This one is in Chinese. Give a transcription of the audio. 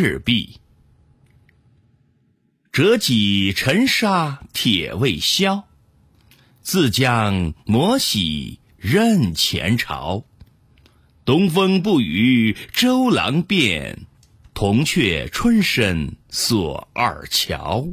赤壁。折戟沉沙铁未销自将磨洗认前朝。东风不与周郎便铜雀春深锁二乔。